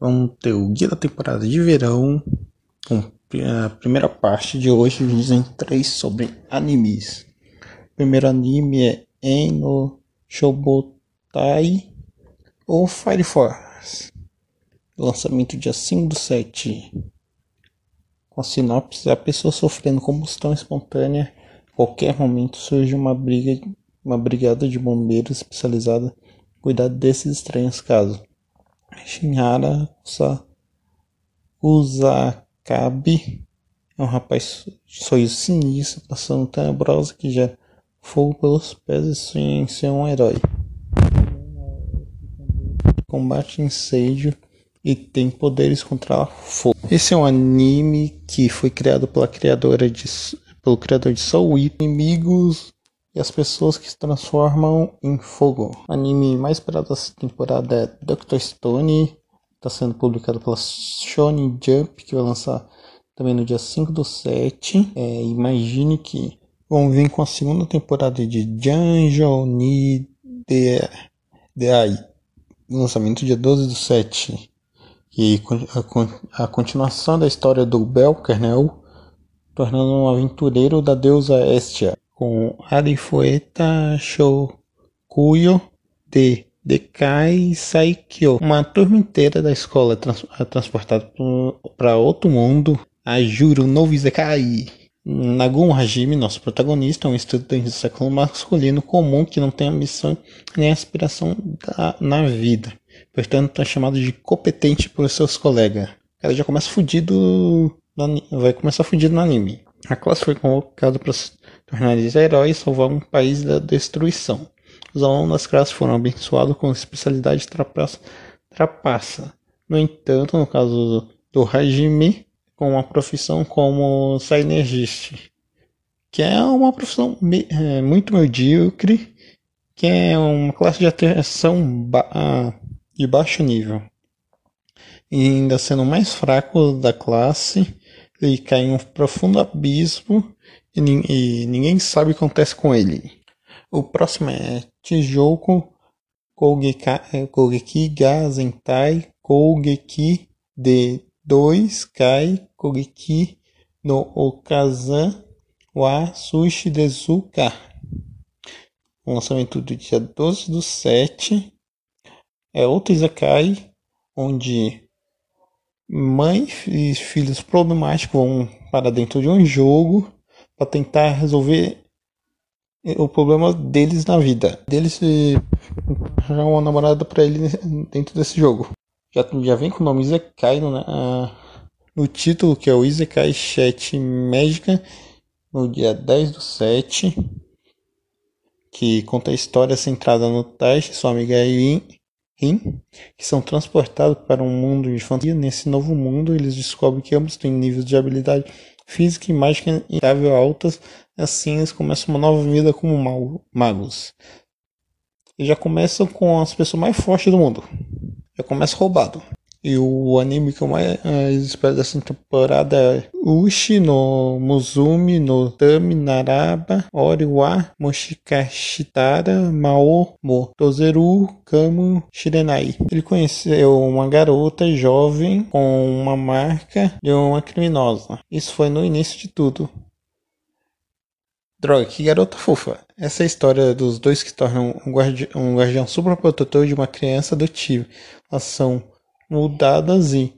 Vamos ter o guia da temporada de verão, a primeira parte de hoje, dizem três sobre animes. O primeiro anime é Eno Shobotai ou Fire Force. Lançamento dia 5 do 7. Com a sinopse, a pessoa sofrendo combustão espontânea. A qualquer momento surge uma briga, uma brigada de bombeiros especializada em cuidar desses estranhos casos. Shinhara Usakabe é um rapaz de sorriso sinistro, passando tenebrosa que já fogo pelos pés e sonha em ser um herói. Combate incêndio e tem poderes contra fogo. Esse é um anime que foi criado pela criadora de, pelo criador de Soul Eater, inimigos e as pessoas que se transformam em fogo. O anime mais esperado dessa temporada é Doctor Stone, está sendo publicado pela Shonen Jump, que vai lançar também no dia 5 do 7. É, imagine que vão vir com a segunda temporada de Janjo ni de, de lançamento dia 12 do 7. E a, a continuação da história do Belkernel, tornando um aventureiro da deusa Estia com Arifueta Shokuyo de Dekai Saikyo. Uma turma inteira da escola é, trans é transportada para outro mundo. A Juro Isekai. Nagun Hajime, nosso protagonista, é um estudante do século masculino comum que não tem ambição nem aspiração da, na vida. Portanto, é chamado de competente por seus colegas. O cara já começa fudido. Vai começar fudido no anime. A classe foi convocada para tornar eles heróis e salvar um país da destruição. Os alunos das classes foram abençoados com especialidade trapaça. No entanto, no caso do Hajime, com uma profissão como synergist, que é uma profissão é, muito medíocre, que é uma classe de atração ba ah, de baixo nível. E ainda sendo mais fraco da classe, ele cai em um profundo abismo e, e ninguém sabe o que acontece com ele. O próximo é Tijouko Kogeki ga Zentai Kogeki de 2 Kai Kogeki no Okazan wa Sushi Dezuka. O lançamento do dia 12 do 7 é outro Izakai onde mãe e filhos problemáticos vão para dentro de um jogo para tentar resolver o problema deles na vida. Deles arranjar uma namorada para ele dentro desse jogo. Já, já vem com o nome Izekai no, uh, no título, que é o Izekai Chat Mágica, no dia 10 do 7, que conta a história centrada no Taishi e sua amiga Rin, que são transportados para um mundo de fantasia. Nesse novo mundo, eles descobrem que ambos têm níveis de habilidade física e mágica instável altas, assim eles começam uma nova vida como magos. E já começam com as pessoas mais fortes do mundo. Já começa roubado. E o anime que eu mais espero dessa temporada é Ushi no Muzumi no Tami Naraba Oriwa Moshikashitara Mao Mo Tozeru Kamo Shirenai. Ele conheceu uma garota jovem com uma marca de uma criminosa. Isso foi no início de tudo. Droga, que garota fofa. Essa é história dos dois que tornam um, um guardião super protetor de uma criança adotiva. Elas são mudadas e